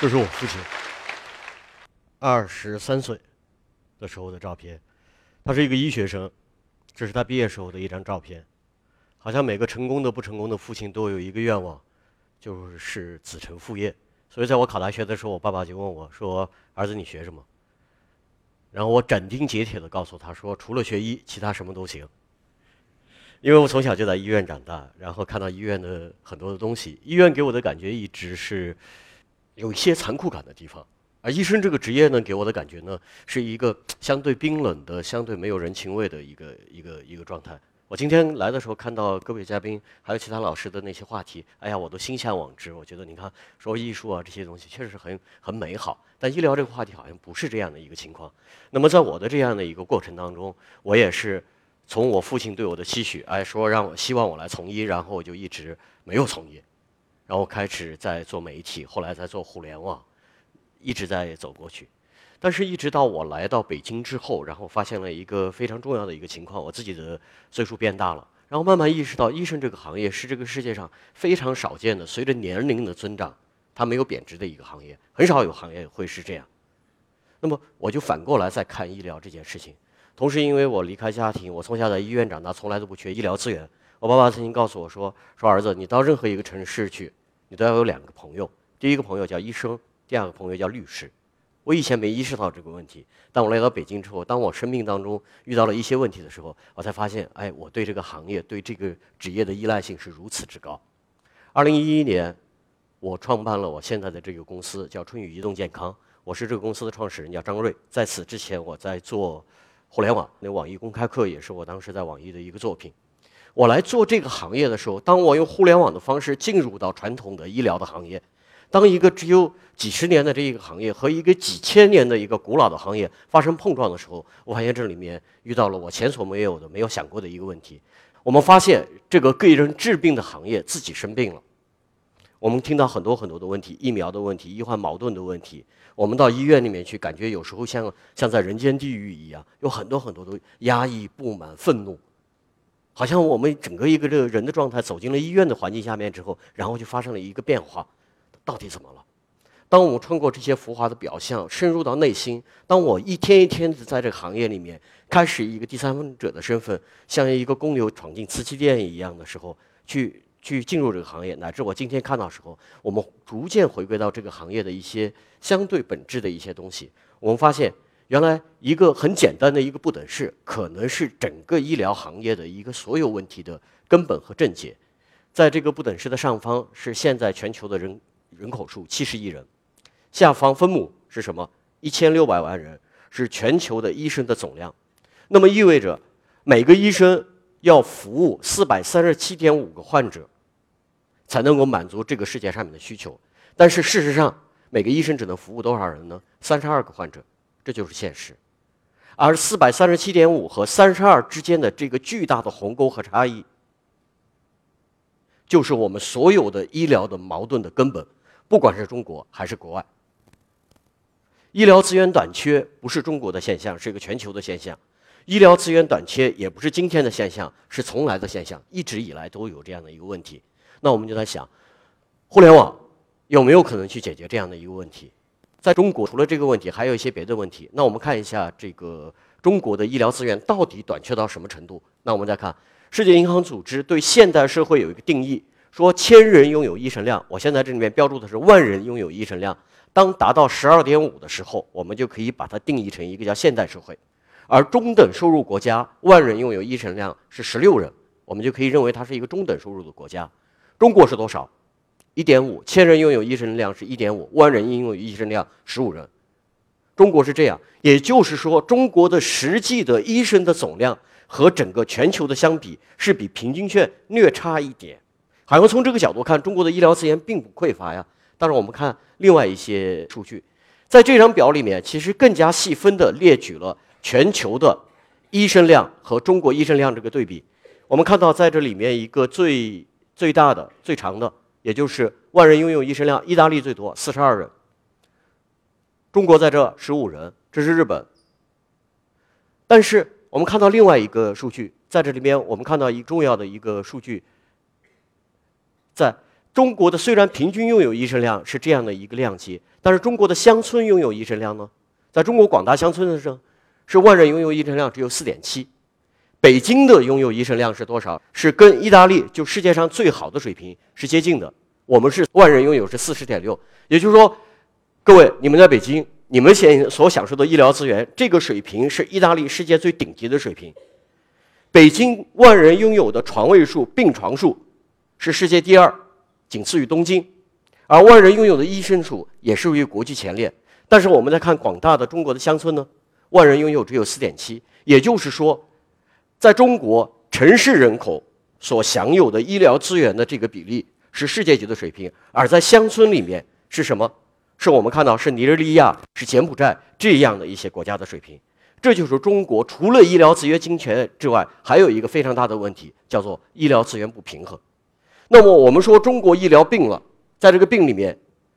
这是我父亲二十三岁的时候的照片，他是一个医学生，这是他毕业时候的一张照片。好像每个成功的、不成功的父亲都有一个愿望，就是子承父业。所以在我考大学的时候，我爸爸就问我说：“儿子，你学什么？”然后我斩钉截铁地告诉他说：“除了学医，其他什么都行。”因为我从小就在医院长大，然后看到医院的很多的东西，医院给我的感觉一直是。有一些残酷感的地方，而医生这个职业呢，给我的感觉呢，是一个相对冰冷的、相对没有人情味的一个一个一个状态。我今天来的时候，看到各位嘉宾还有其他老师的那些话题，哎呀，我都心向往之。我觉得，你看，说艺术啊这些东西，确实很很美好。但医疗这个话题好像不是这样的一个情况。那么，在我的这样的一个过程当中，我也是从我父亲对我的期许，哎，说让我希望我来从医，然后我就一直没有从业。然后开始在做媒体，后来在做互联网，一直在走过去。但是，一直到我来到北京之后，然后发现了一个非常重要的一个情况：我自己的岁数变大了，然后慢慢意识到，医生这个行业是这个世界上非常少见的，随着年龄的增长，它没有贬值的一个行业，很少有行业会是这样。那么，我就反过来再看医疗这件事情。同时，因为我离开家庭，我从小在医院长大，从来都不缺医疗资源。我爸爸曾经告诉我说：“说儿子，你到任何一个城市去。”你都要有两个朋友，第一个朋友叫医生，第二个朋友叫律师。我以前没意识到这个问题，当我来到北京之后，当我生命当中遇到了一些问题的时候，我才发现，哎，我对这个行业、对这个职业的依赖性是如此之高。二零一一年，我创办了我现在的这个公司，叫春雨移动健康。我是这个公司的创始人，叫张瑞。在此之前，我在做互联网，那网易公开课也是我当时在网易的一个作品。我来做这个行业的时候，当我用互联网的方式进入到传统的医疗的行业，当一个只有几十年的这一个行业和一个几千年的一个古老的行业发生碰撞的时候，我发现这里面遇到了我前所未有的、没有想过的一个问题。我们发现这个给人治病的行业自己生病了。我们听到很多很多的问题，疫苗的问题、医患矛盾的问题。我们到医院里面去，感觉有时候像像在人间地狱一样，有很多很多的压抑、不满、愤怒。好像我们整个一个这个人的状态走进了医院的环境下面之后，然后就发生了一个变化，到底怎么了？当我们穿过这些浮华的表象，深入到内心，当我一天一天的在这个行业里面开始一个第三者的身份，像一个公牛闯进瓷器店一样的时候，去去进入这个行业，乃至我今天看到时候，我们逐渐回归到这个行业的一些相对本质的一些东西，我们发现。原来一个很简单的一个不等式，可能是整个医疗行业的一个所有问题的根本和症结。在这个不等式的上方是现在全球的人人口数七十亿人，下方分母是什么？一千六百万人是全球的医生的总量。那么意味着每个医生要服务四百三十七点五个患者，才能够满足这个世界上面的需求。但是事实上，每个医生只能服务多少人呢？三十二个患者。这就是现实，而四百三十七点五和三十二之间的这个巨大的鸿沟和差异，就是我们所有的医疗的矛盾的根本。不管是中国还是国外，医疗资源短缺不是中国的现象，是一个全球的现象。医疗资源短缺也不是今天的现象，是从来的现象，一直以来都有这样的一个问题。那我们就在想，互联网有没有可能去解决这样的一个问题？在中国，除了这个问题，还有一些别的问题。那我们看一下这个中国的医疗资源到底短缺到什么程度？那我们再看世界银行组织对现代社会有一个定义，说千人拥有医生量。我现在这里面标注的是万人拥有医生量。当达到十二点五的时候，我们就可以把它定义成一个叫现代社会。而中等收入国家万人拥有医生量是十六人，我们就可以认为它是一个中等收入的国家。中国是多少？一点五千人拥有医生量是一点五万人拥有医生量十五人，中国是这样，也就是说，中国的实际的医生的总量和整个全球的相比是比平均线略差一点。好像从这个角度看，中国的医疗资源并不匮乏呀。但是我们看另外一些数据，在这张表里面，其实更加细分的列举了全球的医生量和中国医生量这个对比。我们看到在这里面一个最最大的、最长的。也就是万人拥有医生量，意大利最多四十二人，中国在这十五人，这是日本。但是我们看到另外一个数据，在这里面我们看到一重要的一个数据，在中国的虽然平均拥有医生量是这样的一个量级，但是中国的乡村拥有医生量呢？在中国广大乡村的时候，是万人拥有医生量只有四点七。北京的拥有医生量是多少？是跟意大利就世界上最好的水平是接近的。我们是万人拥有是四十点六，也就是说，各位你们在北京，你们现所享受的医疗资源，这个水平是意大利世界最顶级的水平。北京万人拥有的床位数、病床数是世界第二，仅次于东京，而万人拥有的医生数也是于国际前列。但是我们再看广大的中国的乡村呢，万人拥有只有四点七，也就是说。在中国，城市人口所享有的医疗资源的这个比例是世界级的水平，而在乡村里面是什么？是我们看到是尼日利亚、是柬埔寨这样的一些国家的水平。这就是中国除了医疗资源精全之外，还有一个非常大的问题，叫做医疗资源不平衡。那么我们说中国医疗病了，在这个病里面，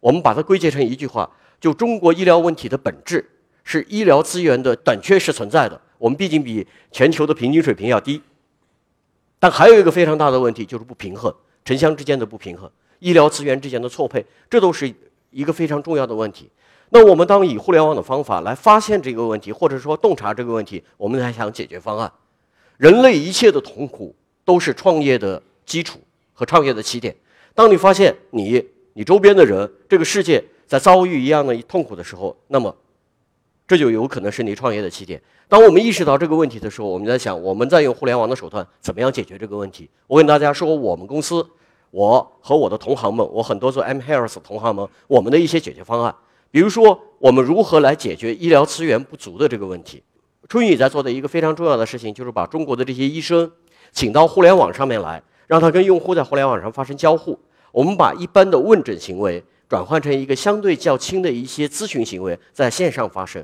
我们把它归结成一句话：就中国医疗问题的本质是医疗资源的短缺是存在的。我们毕竟比全球的平均水平要低，但还有一个非常大的问题，就是不平衡，城乡之间的不平衡，医疗资源之间的错配，这都是一个非常重要的问题。那我们当以互联网的方法来发现这个问题，或者说洞察这个问题，我们才想解决方案。人类一切的痛苦都是创业的基础和创业的起点。当你发现你、你周边的人、这个世界在遭遇一样的痛苦的时候，那么这就有可能是你创业的起点。当我们意识到这个问题的时候，我们在想，我们在用互联网的手段怎么样解决这个问题？我跟大家说，我们公司，我和我的同行们，我很多做 M Health 同行们，我们的一些解决方案，比如说，我们如何来解决医疗资源不足的这个问题？春雨在做的一个非常重要的事情，就是把中国的这些医生请到互联网上面来，让他跟用户在互联网上发生交互。我们把一般的问诊行为转换成一个相对较轻的一些咨询行为，在线上发生。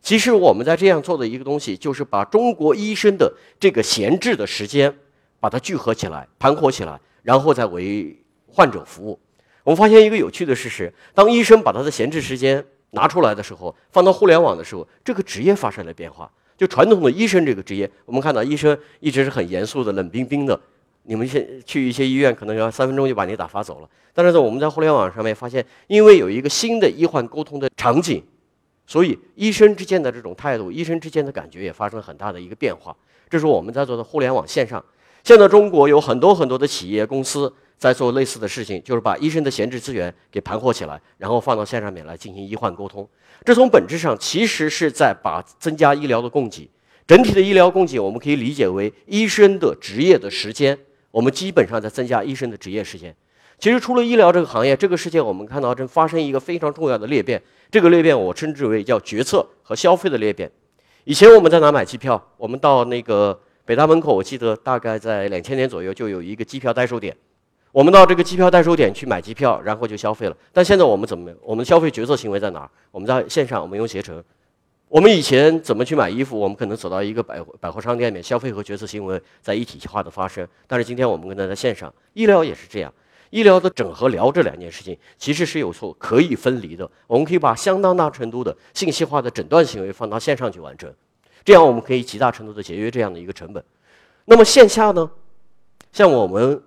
其实我们在这样做的一个东西，就是把中国医生的这个闲置的时间，把它聚合起来、盘活起来，然后再为患者服务。我们发现一个有趣的事实：当医生把他的闲置时间拿出来的时候，放到互联网的时候，这个职业发生了变化。就传统的医生这个职业，我们看到医生一直是很严肃的、冷冰冰的。你们先去一些医院，可能要三分钟就把你打发走了。但是在，我们在互联网上面发现，因为有一个新的医患沟通的场景。所以，医生之间的这种态度，医生之间的感觉也发生了很大的一个变化。这是我们在做的互联网线上。现在中国有很多很多的企业公司在做类似的事情，就是把医生的闲置资源给盘活起来，然后放到线上面来进行医患沟通。这从本质上其实是在把增加医疗的供给。整体的医疗供给，我们可以理解为医生的职业的时间。我们基本上在增加医生的职业时间。其实，除了医疗这个行业，这个世界我们看到正发生一个非常重要的裂变。这个裂变我称之为叫决策和消费的裂变。以前我们在哪买机票？我们到那个北大门口，我记得大概在两千年左右就有一个机票代售点。我们到这个机票代售点去买机票，然后就消费了。但现在我们怎么？我们的消费决策行为在哪儿？我们在线上，我们用携程。我们以前怎么去买衣服？我们可能走到一个百百货商店里面，消费和决策行为在一体化的发生。但是今天我们可能在线上，医疗也是这样。医疗的整合疗这两件事情其实是有错可以分离的。我们可以把相当大程度的信息化的诊断行为放到线上去完成，这样我们可以极大程度的节约这样的一个成本。那么线下呢？像我们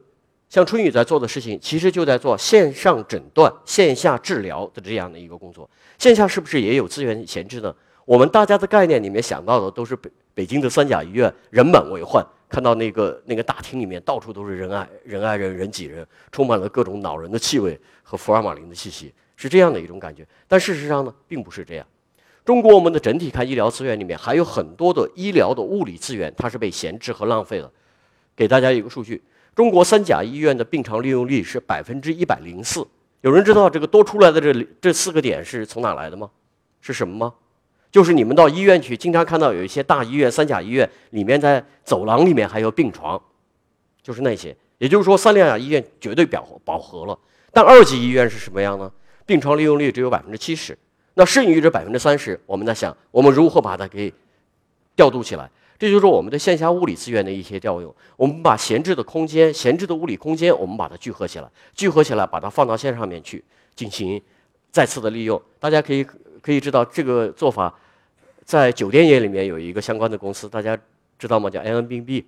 像春雨在做的事情，其实就在做线上诊断、线下治疗的这样的一个工作。线下是不是也有资源闲置呢？我们大家的概念里面想到的都是北北京的三甲医院人满为患。看到那个那个大厅里面到处都是人挨人挨人，人挤人，充满了各种恼人的气味和福尔马林的气息，是这样的一种感觉。但事实上呢，并不是这样。中国我们的整体看医疗资源里面还有很多的医疗的物理资源，它是被闲置和浪费了。给大家一个数据：中国三甲医院的病床利用率是百分之一百零四。有人知道这个多出来的这这四个点是从哪来的吗？是什么吗？就是你们到医院去，经常看到有一些大医院、三甲医院里面，在走廊里面还有病床，就是那些。也就是说，三甲医院绝对饱和饱和了。但二级医院是什么样呢？病床利用率只有百分之七十，那剩余这百分之三十，我们在想，我们如何把它给调度起来？这就是我们的线下物理资源的一些调用。我们把闲置的空间、闲置的物理空间，我们把它聚合起来，聚合起来，把它放到线上面去进行再次的利用。大家可以。可以知道这个做法，在酒店业里面有一个相关的公司，大家知道吗？叫 Airbnb。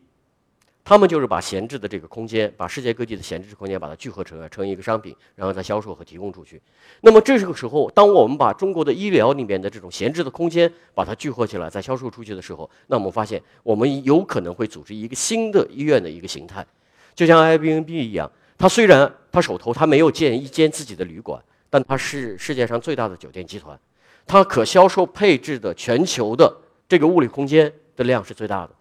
他们就是把闲置的这个空间，把世界各地的闲置空间，把它聚合成成一个商品，然后再销售和提供出去。那么这个时候，当我们把中国的医疗里面的这种闲置的空间把它聚合起来，再销售出去的时候，那我们发现我们有可能会组织一个新的医院的一个形态，就像 Airbnb 一样。它虽然它手头它没有建一间自己的旅馆，但它是世界上最大的酒店集团，它可销售配置的全球的这个物理空间的量是最大的。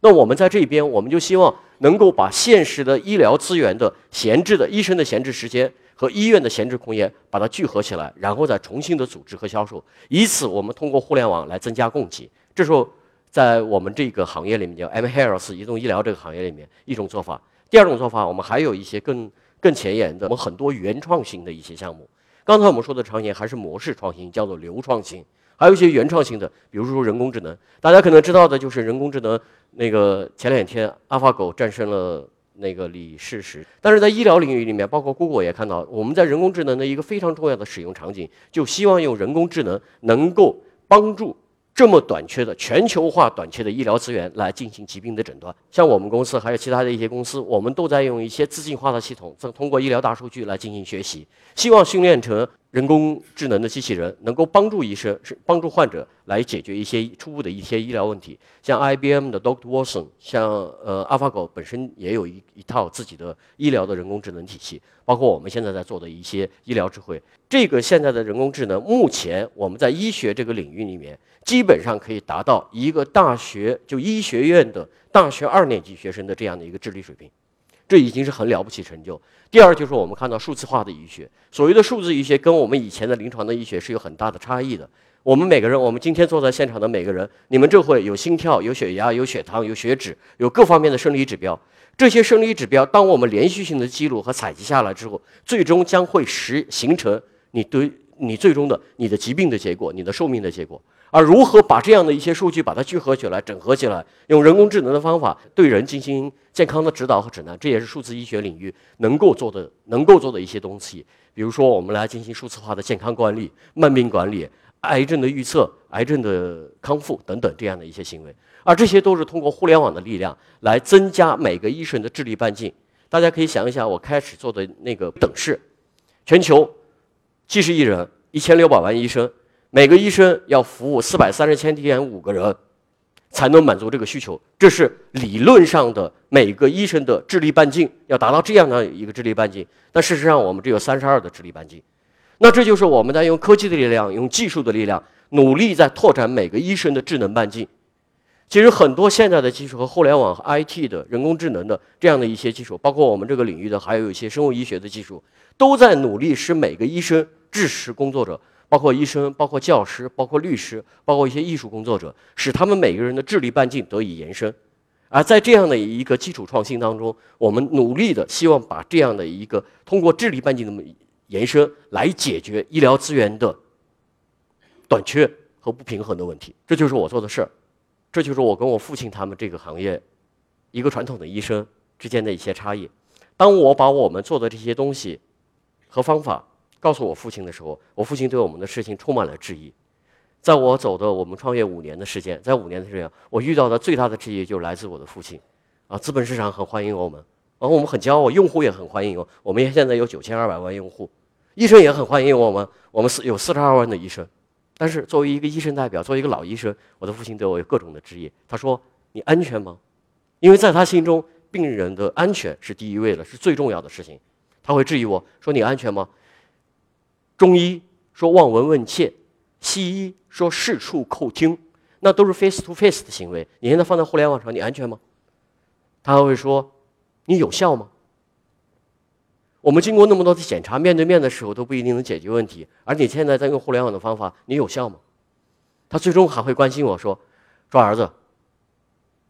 那我们在这边，我们就希望能够把现实的医疗资源的闲置的医生的闲置时间和医院的闲置空间，把它聚合起来，然后再重新的组织和销售，以此我们通过互联网来增加供给。这时候，在我们这个行业里面叫 M Health 移动医疗这个行业里面一种做法。第二种做法，我们还有一些更更前沿的，我们很多原创性的一些项目。刚才我们说的创新还是模式创新，叫做流创新。还有一些原创性的，比如说人工智能，大家可能知道的就是人工智能。那个前两天阿法狗战胜了那个李世石。但是在医疗领域里面，包括 Google 也看到，我们在人工智能的一个非常重要的使用场景，就希望用人工智能能够帮助。这么短缺的全球化短缺的医疗资源来进行疾病的诊断，像我们公司还有其他的一些公司，我们都在用一些自进化的系统，正通过医疗大数据来进行学习，希望训练成人工智能的机器人，能够帮助医生是帮助患者来解决一些初步的一些医疗问题。像 IBM 的 Doctor Watson，像呃 AlphaGo 本身也有一一套自己的医疗的人工智能体系，包括我们现在在做的一些医疗智慧。这个现在的人工智能，目前我们在医学这个领域里面。基本上可以达到一个大学就医学院的大学二年级学生的这样的一个智力水平，这已经是很了不起成就。第二就是我们看到数字化的医学，所谓的数字医学跟我们以前的临床的医学是有很大的差异的。我们每个人，我们今天坐在现场的每个人，你们这会有心跳、有血压、有血糖、有血脂，有各方面的生理指标。这些生理指标，当我们连续性的记录和采集下来之后，最终将会实形成你对你最终的你的疾病的结果，你的寿命的结果。而如何把这样的一些数据把它聚合起来、整合起来，用人工智能的方法对人进行健康的指导和指南，这也是数字医学领域能够做的、能够做的一些东西。比如说，我们来进行数字化的健康管理、慢病管理、癌症的预测、癌症的康复等等这样的一些行为。而这些都是通过互联网的力量来增加每个医生的智力半径。大家可以想一想，我开始做的那个等式，全球七十亿人，一千六百万医生。每个医生要服务四百三十千点五个人，才能满足这个需求。这是理论上的每个医生的智力半径要达到这样的一个智力半径，但事实上我们只有三十二的智力半径。那这就是我们在用科技的力量、用技术的力量，努力在拓展每个医生的智能半径。其实很多现在的技术和互联网、和 IT 的人工智能的这样的一些技术，包括我们这个领域的，还有一些生物医学的技术，都在努力使每个医生、知识工作者。包括医生、包括教师、包括律师、包括一些艺术工作者，使他们每个人的智力半径得以延伸。而在这样的一个基础创新当中，我们努力的希望把这样的一个通过智力半径的延伸来解决医疗资源的短缺和不平衡的问题。这就是我做的事儿，这就是我跟我父亲他们这个行业一个传统的医生之间的一些差异。当我把我们做的这些东西和方法。告诉我父亲的时候，我父亲对我们的事情充满了质疑。在我走的我们创业五年的时间，在五年的时间，我遇到的最大的质疑就来自我的父亲。啊，资本市场很欢迎我们，而我们很骄傲，用户也很欢迎我。我们现在有九千二百万用户，医生也很欢迎我们，我们四有四十二万的医生。但是作为一个医生代表，作为一个老医生，我的父亲对我有各种的质疑。他说：“你安全吗？”因为在他心中，病人的安全是第一位的，是最重要的事情。他会质疑我说：“你安全吗？”中医说望闻问切，西医说视触叩听，那都是 face to face 的行为。你现在放在互联网上，你安全吗？他会说，你有效吗？我们经过那么多的检查，面对面的时候都不一定能解决问题，而你现在在用互联网的方法，你有效吗？他最终还会关心我说，说儿子，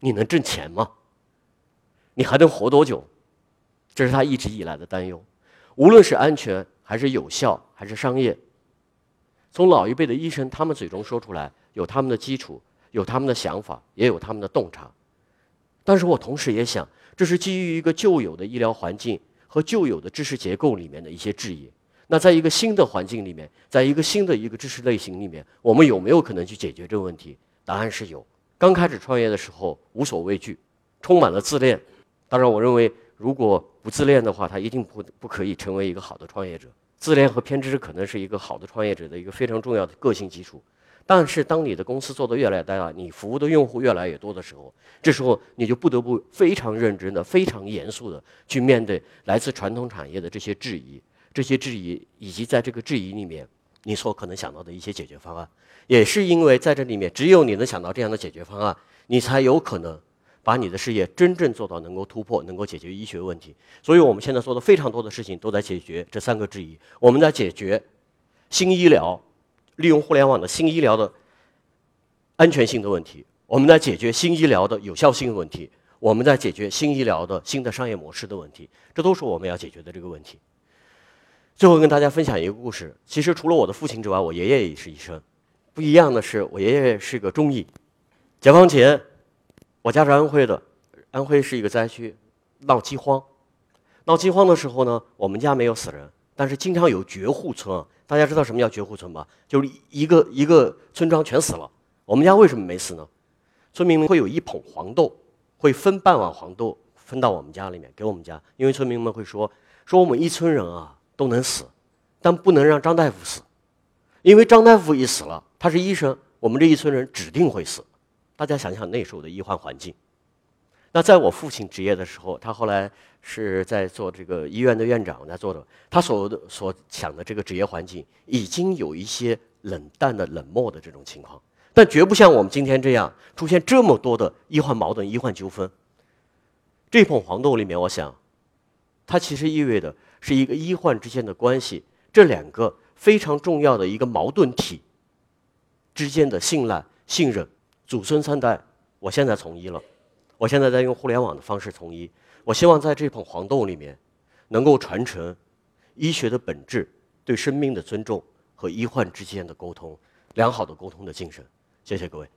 你能挣钱吗？你还能活多久？这是他一直以来的担忧，无论是安全。还是有效，还是商业？从老一辈的医生他们嘴中说出来，有他们的基础，有他们的想法，也有他们的洞察。但是我同时也想，这是基于一个旧有的医疗环境和旧有的知识结构里面的一些质疑。那在一个新的环境里面，在一个新的一个知识类型里面，我们有没有可能去解决这个问题？答案是有。刚开始创业的时候无所畏惧，充满了自恋，当然，我认为如果不自恋的话，他一定不不可以成为一个好的创业者。自恋和偏执可能是一个好的创业者的一个非常重要的个性基础。但是，当你的公司做得越来越大，你服务的用户越来越多的时候，这时候你就不得不非常认真的、非常严肃的去面对来自传统产业的这些质疑。这些质疑，以及在这个质疑里面，你所可能想到的一些解决方案，也是因为在这里面，只有你能想到这样的解决方案，你才有可能把你的事业真正做到能够突破，能够解决医学问题。所以我们现在做的非常多的事情，都在解决这三个质疑。我们在解决新医疗。利用互联网的新医疗的安全性的问题，我们在解决新医疗的有效性的问题，我们在解决新医疗的新的商业模式的问题，这都是我们要解决的这个问题。最后跟大家分享一个故事，其实除了我的父亲之外，我爷爷也是医生。不一样的是，我爷爷是个中医。解放前，我家是安徽的，安徽是一个灾区，闹饥荒。闹饥荒的时候呢，我们家没有死人，但是经常有绝户村。大家知道什么叫绝户村吗？就是一个一个村庄全死了。我们家为什么没死呢？村民们会有一捧黄豆，会分半碗黄豆分到我们家里面给我们家，因为村民们会说说我们一村人啊都能死，但不能让张大夫死，因为张大夫一死了，他是医生，我们这一村人指定会死。大家想想那时候的医患环境。那在我父亲职业的时候，他后来是在做这个医院的院长，在做的。他所所想的这个职业环境，已经有一些冷淡的、冷漠的这种情况，但绝不像我们今天这样出现这么多的医患矛盾、医患纠纷。这捧黄豆里面，我想，它其实意味着是一个医患之间的关系，这两个非常重要的一个矛盾体之间的信赖、信任。祖孙三代，我现在从医了。我现在在用互联网的方式从医，我希望在这捧黄豆里面，能够传承医学的本质、对生命的尊重和医患之间的沟通、良好的沟通的精神。谢谢各位。